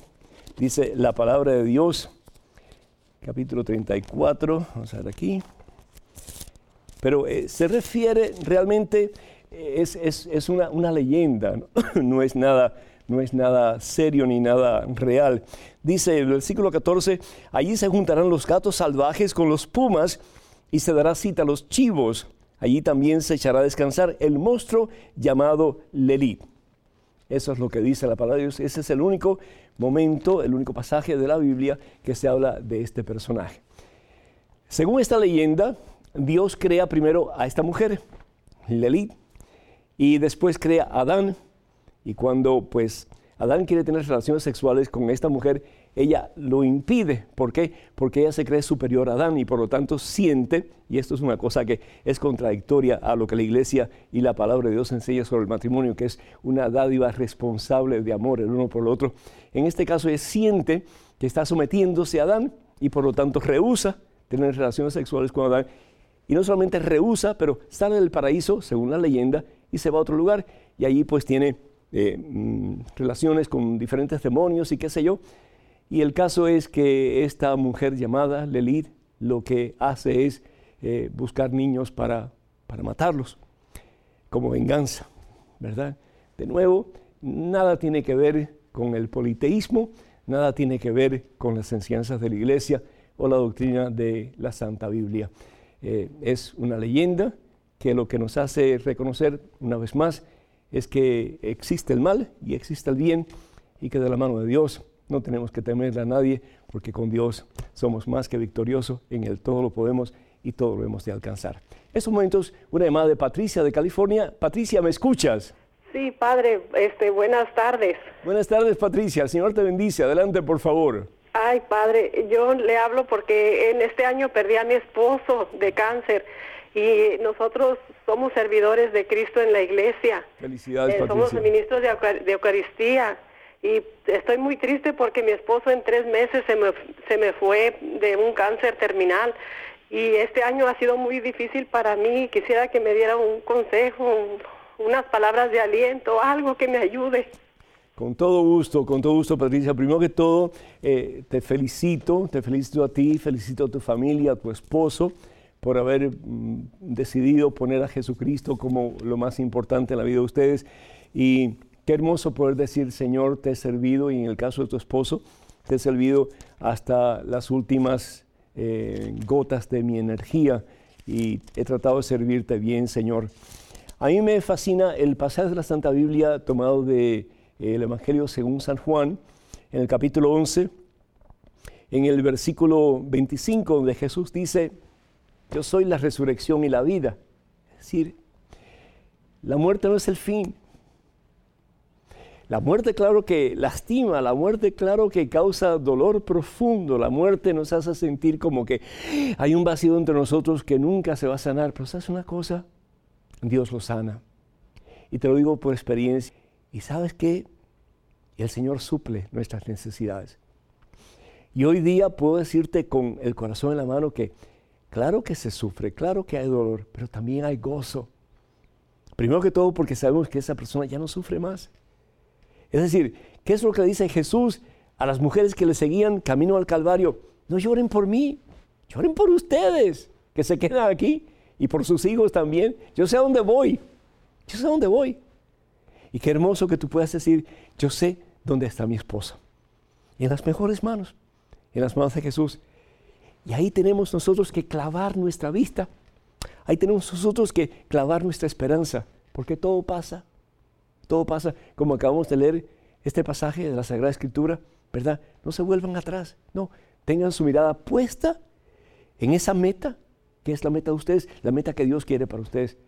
Speaker 2: Dice la palabra de Dios, capítulo 34, vamos a ver aquí. Pero eh, se refiere realmente, eh, es, una, una, leyenda, no es nada no es nada serio ni nada real. Dice el versículo 14, allí se juntarán los gatos salvajes con los pumas y se dará cita a los chivos. Allí también se echará a descansar el monstruo llamado Lelí. Eso es lo que dice la palabra de Dios. Ese es el único momento, el único pasaje de la Biblia que se habla de este personaje. Según esta leyenda, Dios crea primero a esta mujer, Lilith, y después crea a Adán. Y cuando pues Adán quiere tener relaciones sexuales con esta mujer, ella lo impide. ¿Por qué? Porque ella se cree superior a Adán y por lo tanto siente, y esto es una cosa que es contradictoria a lo que la iglesia y la palabra de Dios enseña sobre el matrimonio, que es una dádiva responsable de amor el uno por el otro. En este caso ella siente que está sometiéndose a Adán y por lo tanto rehúsa tener relaciones sexuales con Adán. Y no solamente rehúsa, pero sale del paraíso, según la leyenda, y se va a otro lugar. Y allí pues tiene eh, mm, relaciones con diferentes demonios y qué sé yo. Y el caso es que esta mujer llamada Lelith lo que hace es eh, buscar niños para, para matarlos, como venganza, ¿verdad? De nuevo, nada tiene que ver con el politeísmo, nada tiene que ver con las enseñanzas de la iglesia o la doctrina de la Santa Biblia. Eh, es una leyenda que lo que nos hace reconocer una vez más es que existe el mal y existe el bien y que de la mano de Dios no tenemos que temerle a nadie porque con Dios somos más que victoriosos, en el todo lo podemos y todo lo hemos de alcanzar. En estos momentos, una llamada de Patricia de California. Patricia, ¿me escuchas?
Speaker 6: Sí, padre, este, buenas tardes.
Speaker 2: Buenas tardes, Patricia. El Señor te bendice. Adelante, por favor.
Speaker 6: Ay, padre, yo le hablo porque en este año perdí a mi esposo de cáncer y nosotros somos servidores de Cristo en la iglesia.
Speaker 2: Felicidades,
Speaker 6: eh, Somos ministros de, de Eucaristía y estoy muy triste porque mi esposo en tres meses se me, se me fue de un cáncer terminal y este año ha sido muy difícil para mí. Quisiera que me diera un consejo, unas palabras de aliento, algo que me ayude.
Speaker 2: Con todo gusto, con todo gusto, Patricia. Primero que todo, eh, te felicito, te felicito a ti, felicito a tu familia, a tu esposo, por haber mm, decidido poner a Jesucristo como lo más importante en la vida de ustedes. Y Qué hermoso poder decir, Señor, te he servido y en el caso de tu esposo, te he servido hasta las últimas eh, gotas de mi energía y he tratado de servirte bien, Señor. A mí me fascina el pasaje de la Santa Biblia tomado del de, el Evangelio según San Juan, en el capítulo 11, en el versículo 25, donde Jesús dice, yo soy la resurrección y la vida. Es decir, la muerte no es el fin, la muerte, claro que lastima, la muerte, claro que causa dolor profundo, la muerte nos hace sentir como que hay un vacío entre nosotros que nunca se va a sanar, pero ¿sabes una cosa? Dios lo sana. Y te lo digo por experiencia. ¿Y sabes qué? El Señor suple nuestras necesidades. Y hoy día puedo decirte con el corazón en la mano que claro que se sufre, claro que hay dolor, pero también hay gozo. Primero que todo porque sabemos que esa persona ya no sufre más. Es decir, ¿qué es lo que dice Jesús a las mujeres que le seguían camino al Calvario? No lloren por mí, lloren por ustedes que se quedan aquí y por sus hijos también. Yo sé a dónde voy, yo sé a dónde voy. Y qué hermoso que tú puedas decir, yo sé dónde está mi esposa. en las mejores manos, en las manos de Jesús. Y ahí tenemos nosotros que clavar nuestra vista. Ahí tenemos nosotros que clavar nuestra esperanza, porque todo pasa todo pasa como acabamos de leer este pasaje de la Sagrada Escritura, ¿verdad? No se vuelvan atrás, no, tengan su mirada puesta en esa meta, que es la meta de ustedes, la meta que Dios quiere para ustedes,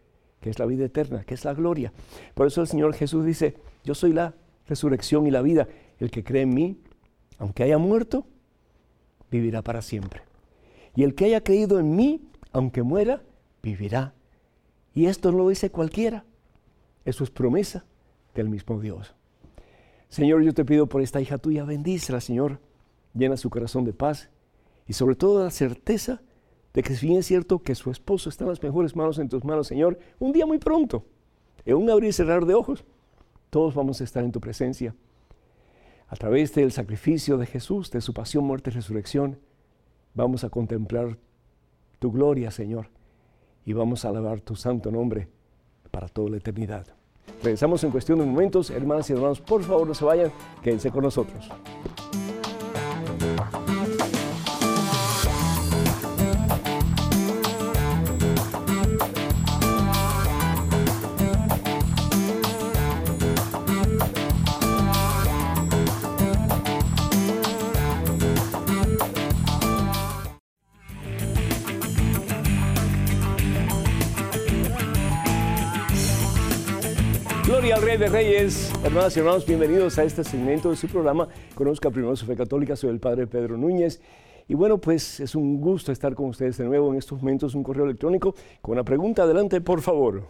Speaker 2: que es la vida eterna, que es la gloria. Por eso el Señor Jesús dice, yo soy la resurrección y la vida, el que cree en mí, aunque haya muerto, vivirá para siempre. Y el que haya creído en mí, aunque muera, vivirá. Y esto no lo dice cualquiera, eso es promesa del mismo Dios. Señor, yo te pido por esta hija tuya, bendícela, Señor, llena su corazón de paz y sobre todo la certeza de que si bien es cierto que su esposo está en las mejores manos en tus manos, Señor, un día muy pronto, en un abrir y cerrar de ojos, todos vamos a estar en tu presencia. A través del sacrificio de Jesús, de su pasión, muerte y resurrección, vamos a contemplar tu gloria, Señor, y vamos a alabar tu santo nombre para toda la eternidad. Regresamos en cuestión de momentos. Hermanas y hermanos, por favor no se vayan, quédense con nosotros. De Reyes. Hermanas y hermanos, bienvenidos a este segmento de su programa. Conozca primero su fe católica. Soy el Padre Pedro Núñez. Y bueno, pues es un gusto estar con ustedes de nuevo en estos momentos. Un correo electrónico con una pregunta. Adelante, por favor.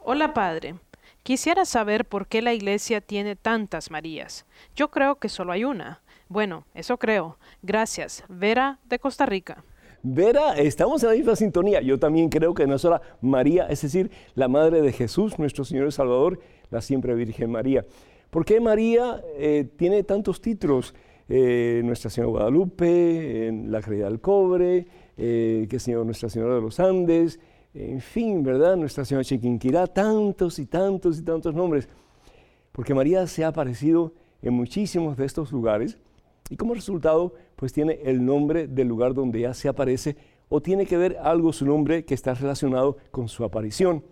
Speaker 7: Hola, Padre. Quisiera saber por qué la iglesia tiene tantas Marías. Yo creo que solo hay una. Bueno, eso creo. Gracias. Vera de Costa Rica.
Speaker 2: Vera, estamos en la misma sintonía. Yo también creo que no solo María, es decir, la Madre de Jesús, nuestro Señor y Salvador, la siempre Virgen María. ¿Por qué María eh, tiene tantos títulos? Eh, Nuestra Señora Guadalupe, la Caridad del Cobre, eh, Señor, Nuestra Señora de los Andes, en fin, ¿verdad? Nuestra Señora Chiquinquirá, tantos y tantos y tantos nombres. Porque María se ha aparecido en muchísimos de estos lugares y como resultado, pues tiene el nombre del lugar donde ya se aparece o tiene que ver algo su nombre que está relacionado con su aparición.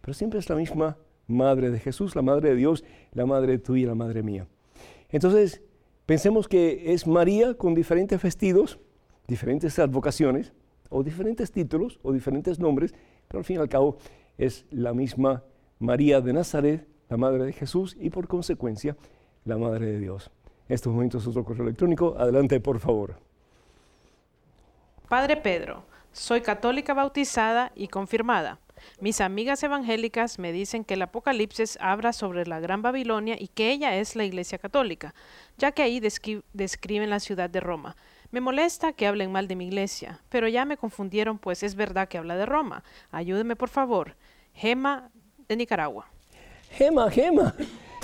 Speaker 2: Pero siempre es la misma Madre de Jesús, la Madre de Dios, la Madre tuya la Madre mía. Entonces, pensemos que es María con diferentes vestidos, diferentes advocaciones, o diferentes títulos, o diferentes nombres, pero al fin y al cabo es la misma María de Nazaret, la Madre de Jesús, y por consecuencia, la Madre de Dios estos momentos otro correo electrónico. Adelante, por favor.
Speaker 7: Padre Pedro, soy católica bautizada y confirmada. Mis amigas evangélicas me dicen que el Apocalipsis habla sobre la Gran Babilonia y que ella es la Iglesia Católica, ya que ahí describen la ciudad de Roma. Me molesta que hablen mal de mi iglesia, pero ya me confundieron, pues es verdad que habla de Roma. Ayúdeme, por favor. Gema de Nicaragua.
Speaker 2: Gema, Gema.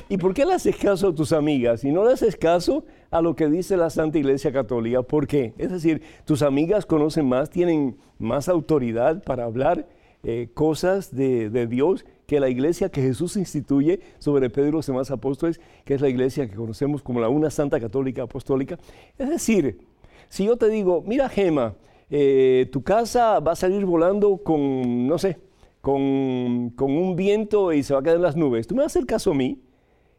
Speaker 2: ¿Y por qué le haces caso a tus amigas y no le haces caso a lo que dice la Santa Iglesia Católica? ¿Por qué? Es decir, tus amigas conocen más, tienen más autoridad para hablar eh, cosas de, Dios que la iglesia que Jesús instituye sobre Pedro y los demás apóstoles, que es la iglesia que conocemos como la una Santa Católica Apostólica. Es decir, si yo te digo, mira Gema, eh, tu casa va a salir volando con, no sé, con, con, un viento y se va a quedar en las nubes, ¿tú me vas a hacer caso a mí?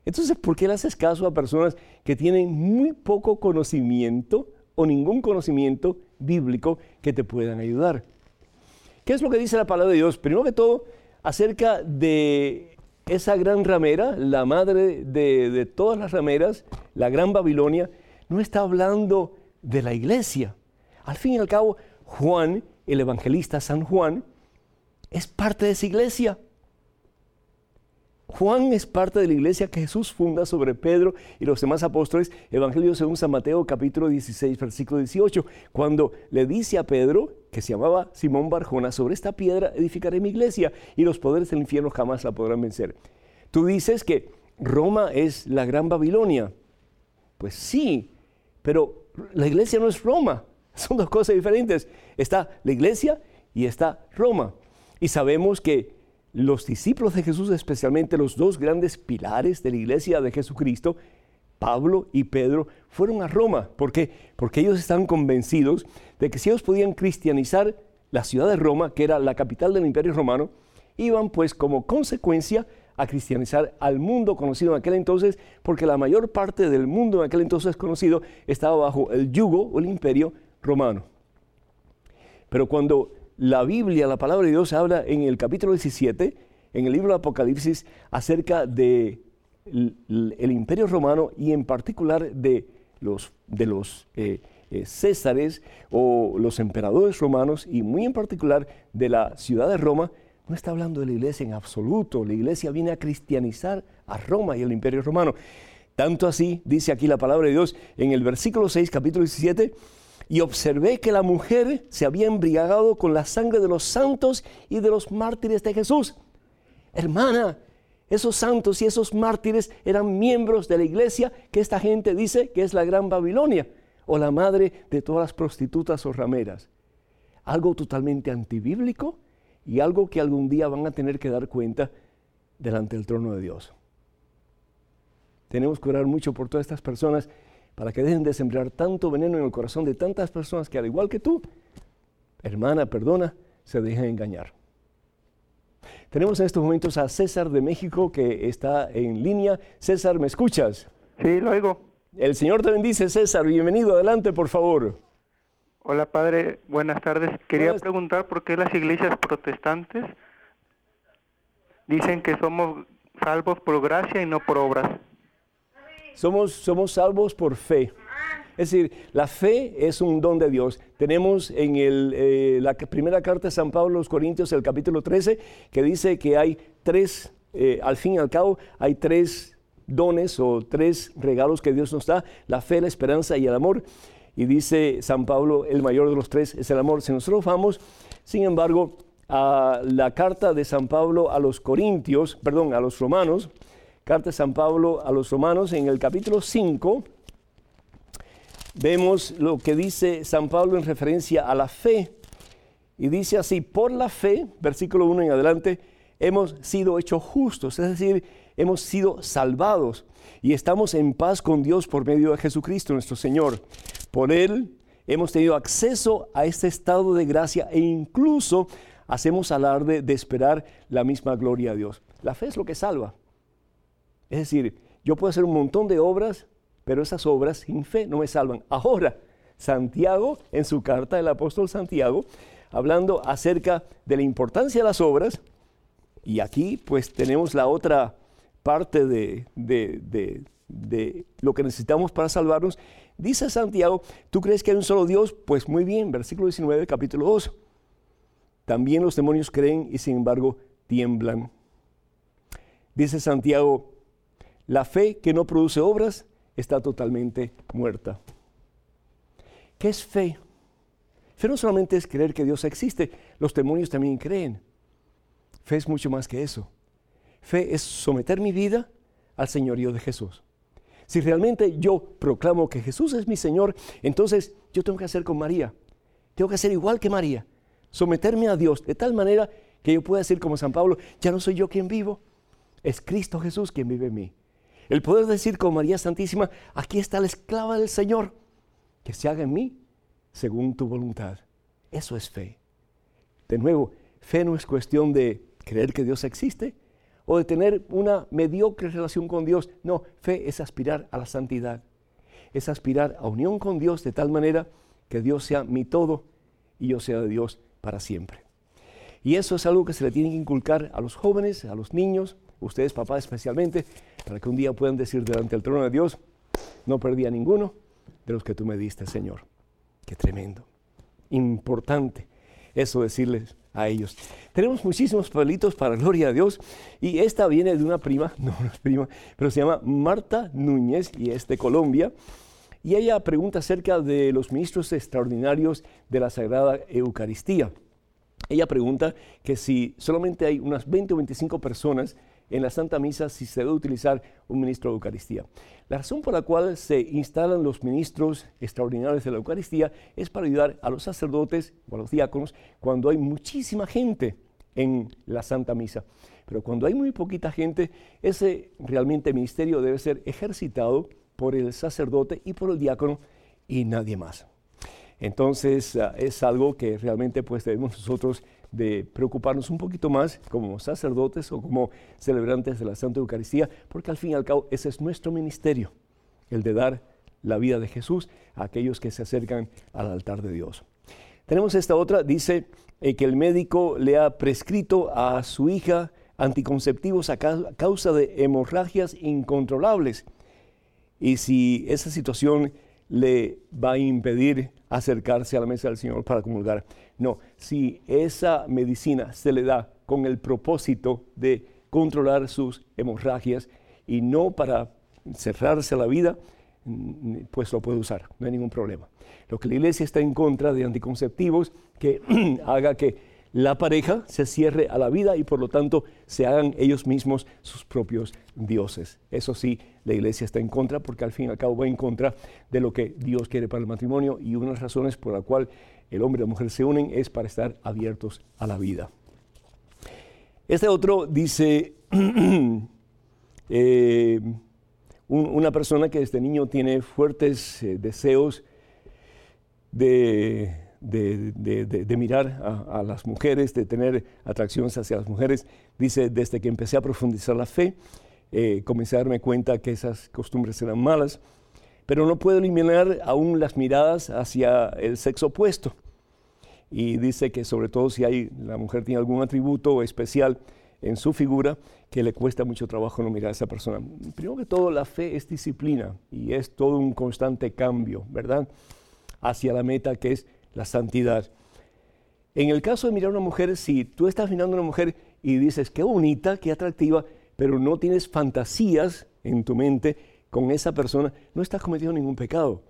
Speaker 2: Entonces, ¿por qué le haces caso a personas que tienen muy poco conocimiento o ningún conocimiento bíblico que te puedan ayudar? ¿Qué es lo que dice la palabra de Dios? Primero que todo, acerca de esa gran ramera, la madre de, todas las rameras, la gran Babilonia, no está hablando de la iglesia. Al fin y al cabo, Juan, el evangelista San Juan, es parte de esa iglesia. Juan es parte de la iglesia que Jesús funda sobre Pedro y los demás apóstoles, Evangelio según San Mateo capítulo 16, versículo 18, cuando le dice a Pedro, que se llamaba Simón Barjona, sobre esta piedra edificaré mi iglesia y los poderes del infierno jamás la podrán vencer. Tú dices que Roma es la gran Babilonia. Pues sí, pero la iglesia no es Roma, son dos cosas diferentes. Está la iglesia y está Roma. Y sabemos que los discípulos de Jesús, especialmente los dos grandes pilares de la iglesia de Jesucristo, Pablo y Pedro, fueron a Roma. ¿Por qué? Porque ellos estaban convencidos de que si ellos podían cristianizar la ciudad de Roma, que era la capital del imperio romano, iban pues como consecuencia a cristianizar al mundo conocido en aquel entonces, porque la mayor parte del mundo en aquel entonces conocido estaba bajo el yugo o el imperio romano. Pero cuando la Biblia, la palabra de Dios habla en el capítulo 17, en el libro de Apocalipsis, acerca de el, imperio romano y en particular de los, de los eh, eh, césares o los emperadores romanos y muy en particular de la ciudad de Roma, no está hablando de la iglesia en absoluto. La iglesia viene a cristianizar a Roma y el imperio romano. Tanto así, dice aquí la palabra de Dios en el versículo 6, capítulo 17, y observé que la mujer se había embriagado con la sangre de los santos y de los mártires de Jesús. Hermana, esos santos y esos mártires eran miembros de la iglesia que esta gente dice que es la Gran Babilonia o la madre de todas las prostitutas o rameras. Algo totalmente antibíblico y algo que algún día van a tener que dar cuenta delante del trono de Dios. Tenemos que orar mucho por todas estas personas para que dejen de sembrar tanto veneno en el corazón de tantas personas que al igual que tú, hermana, perdona, se dejan engañar. Tenemos en estos momentos a César de México que está en línea. César, ¿me escuchas?
Speaker 8: Sí, lo oigo.
Speaker 2: El Señor te bendice, César. Bienvenido, adelante, por favor.
Speaker 8: Hola, Padre. Buenas tardes. Quería preguntar por qué las iglesias protestantes dicen que somos salvos por gracia y no por obras.
Speaker 2: Somos, somos salvos por fe. Es decir, la fe es un don de Dios. Tenemos en el, eh, la primera carta de San Pablo a los Corintios, el capítulo 13, que dice que hay tres, eh, al fin y al cabo, hay tres dones o tres regalos que Dios nos da, la fe, la esperanza y el amor. Y dice San Pablo, el mayor de los tres es el amor. Si nosotros vamos, sin embargo, a la carta de San Pablo a los Corintios, perdón, a los romanos, carta de San Pablo a los romanos en el capítulo 5, vemos lo que dice San Pablo en referencia a la fe. Y dice así, por la fe, versículo 1 en adelante, hemos sido hechos justos, es decir, hemos sido salvados y estamos en paz con Dios por medio de Jesucristo nuestro Señor. Por Él hemos tenido acceso a este estado de gracia e incluso hacemos alarde de esperar la misma gloria a Dios. La fe es lo que salva. Es decir, yo puedo hacer un montón de obras pero esas obras sin fe no me salvan. Ahora, Santiago, en su carta, el apóstol Santiago, hablando acerca de la importancia de las obras, y aquí pues tenemos la otra parte de, de, lo que necesitamos para salvarnos, dice Santiago, ¿tú crees que hay un solo Dios? Pues muy bien, versículo 19, capítulo 2. También los demonios creen y sin embargo tiemblan. Dice Santiago, la fe que no produce obras está totalmente muerta. ¿Qué es fe? Fe no solamente es creer que Dios existe, los demonios también creen. Fe es mucho más que eso. Fe es someter mi vida al señorío de Jesús. Si realmente yo proclamo que Jesús es mi Señor, entonces yo tengo que hacer con María. Tengo que hacer igual que María. Someterme a Dios de tal manera que yo pueda decir como San Pablo, ya no soy yo quien vivo, es Cristo Jesús quien vive en mí. El poder decir con María Santísima, aquí está la esclava del Señor, que se haga en mí según tu voluntad. Eso es fe. De nuevo, fe no es cuestión de creer que Dios existe o de tener una mediocre relación con Dios. No, fe es aspirar a la santidad. Es aspirar a unión con Dios de tal manera que Dios sea mi todo y yo sea de Dios para siempre. Y eso es algo que se le tiene que inculcar a los jóvenes, a los niños, ustedes papás especialmente, para que un día puedan decir delante del trono de Dios, no perdí a ninguno de los que tú me diste, Señor. Qué tremendo. Importante eso decirles a ellos. Tenemos muchísimos papelitos para gloria a Dios y esta viene de una prima, no, es prima, pero se llama Marta Núñez y es de Colombia. Y ella pregunta acerca de los ministros extraordinarios de la Sagrada Eucaristía. Ella pregunta que si solamente hay unas 20 o 25 personas en la Santa Misa si se debe utilizar un ministro de Eucaristía. La razón por la cual se instalan los ministros extraordinarios de la Eucaristía es para ayudar a los sacerdotes o a los diáconos cuando hay muchísima gente en la Santa Misa. Pero cuando hay muy poquita gente, ese realmente ministerio debe ser ejercitado por el sacerdote y por el diácono y nadie más. Entonces ah, es algo que realmente pues debemos nosotros de preocuparnos un poquito más como sacerdotes o como celebrantes de la Santa Eucaristía, porque al fin y al cabo ese es nuestro ministerio, el de dar la vida de Jesús a aquellos que se acercan al altar de Dios. Tenemos esta otra, dice eh, que el médico le ha prescrito a su hija anticonceptivos a causa de hemorragias incontrolables. Y si esa situación le va a impedir acercarse a la mesa del Señor para comulgar. No, si esa medicina se le da con el propósito de controlar sus hemorragias y no para cerrarse la vida, mm, pues lo puede usar, no hay ningún problema. Lo que la iglesia está en contra de anticonceptivos que haga que la pareja se cierre a la vida y por lo tanto se hagan ellos mismos sus propios dioses. Eso sí, la iglesia está en contra porque al fin y al cabo va en contra de lo que Dios quiere para el matrimonio y una de las razones por la cual el hombre y la mujer se unen es para estar abiertos a la vida. Este otro dice, eh, una persona que desde niño tiene fuertes eh, deseos de de, mirar a, las mujeres, de tener atracciones hacia las mujeres. Dice, desde que empecé a profundizar la fe, eh, comencé a darme cuenta que esas costumbres eran malas, pero no puedo eliminar aún las miradas hacia el sexo opuesto. Y dice que sobre todo si hay, la mujer tiene algún atributo especial,
Speaker 1: en su figura que le cuesta mucho trabajo no mirar a esa persona. Primero que todo, la fe es disciplina y es todo un constante cambio, ¿verdad? Hacia la meta que es la santidad. En el caso de mirar a una mujer, si tú estás mirando a una mujer y dices, qué bonita, qué atractiva, pero no tienes fantasías en tu mente con esa persona, no estás cometiendo ningún pecado.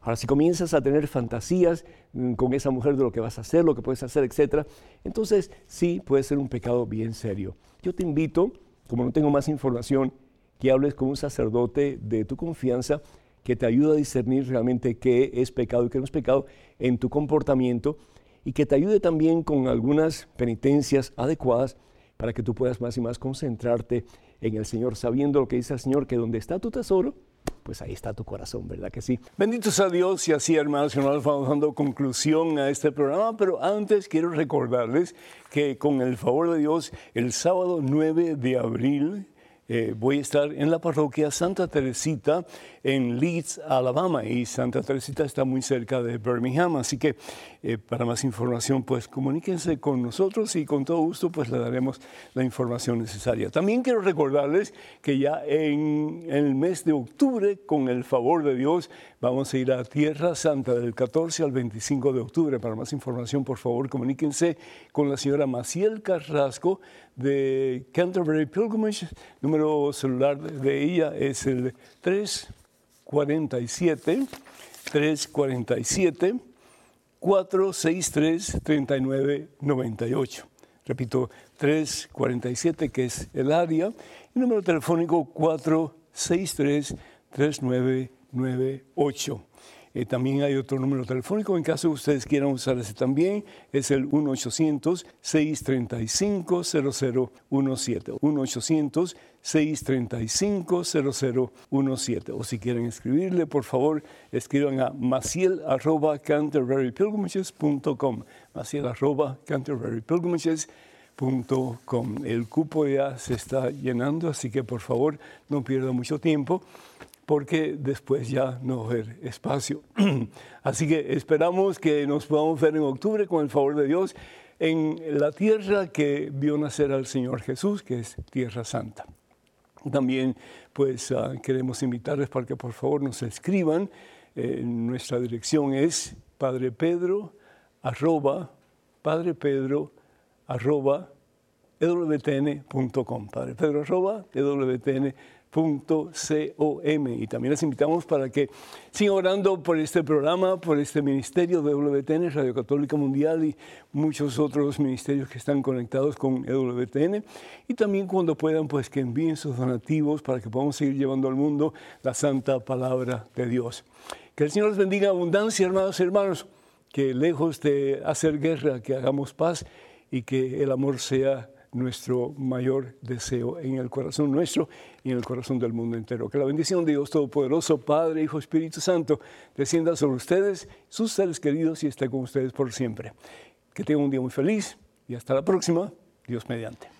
Speaker 1: Ahora, si comienzas a tener fantasías mm, con esa mujer de lo que vas a hacer, lo que puedes hacer, etc., entonces sí puede ser un pecado bien serio. Yo te invito, como no tengo más información, que hables con un sacerdote de tu confianza que te ayude a discernir realmente qué es pecado y qué no es pecado en tu comportamiento y que te ayude también con algunas penitencias adecuadas para que tú puedas más y más concentrarte en el Señor, sabiendo lo que dice el Señor, que donde está tu tesoro, pues ahí está tu corazón, ¿verdad que sí? Bendito sea Dios y así, hermanos y hermanos, vamos dando conclusión a este programa, pero antes quiero recordarles que con el favor de Dios, el sábado 9 de abril, eh, voy a estar en la parroquia Santa Teresita en Leeds, Alabama, y Santa Teresita está muy cerca de Birmingham, así que eh, para más información, pues comuníquense con nosotros y con todo gusto, pues le daremos la información necesaria. También quiero recordarles que ya en el mes de octubre, con el favor de Dios, vamos a ir a Tierra Santa del 14 al 25 de octubre. Para más información, por favor, comuníquense con la señora Maciel Carrasco de Canterbury Pilgrimage. Número celular de ella es el 347 347 463 3998. Repito, 347 que es el área y número telefónico 463 3998. Eh, también hay otro número telefónico, en caso de ustedes quieran usar ese también, es el 1-800-635-0017. 1-800-635-0017. O si quieren escribirle, por favor, escriban a maciel arroba. Maciel arroba. El cupo ya se está llenando, así que por favor no pierda mucho tiempo porque después ya no va a haber espacio. Así que esperamos que nos podamos ver en octubre con el favor de Dios en la tierra que vio nacer al Señor Jesús, que es Tierra Santa. También pues ah, queremos invitarles para que por favor nos escriban. Eh, nuestra dirección es Padre Pedro arroba Padre Pedro arroba ewtn.com .com y también les invitamos para que sigan orando por este programa, por este ministerio de WTN, Radio Católica Mundial y muchos otros ministerios que están conectados con EWTN y también cuando puedan pues que envíen sus donativos para que podamos seguir llevando al mundo la santa palabra de Dios. Que el Señor les bendiga abundancia, hermanos y hermanos, que lejos de hacer guerra, que hagamos paz y que el amor sea nuestro mayor deseo en el corazón nuestro y en el corazón del mundo entero. Que la bendición de Dios Todopoderoso, Padre, Hijo, Espíritu Santo, descienda sobre ustedes, sus seres queridos y esté con ustedes por siempre. Que tengan un día muy feliz y hasta la próxima, Dios mediante.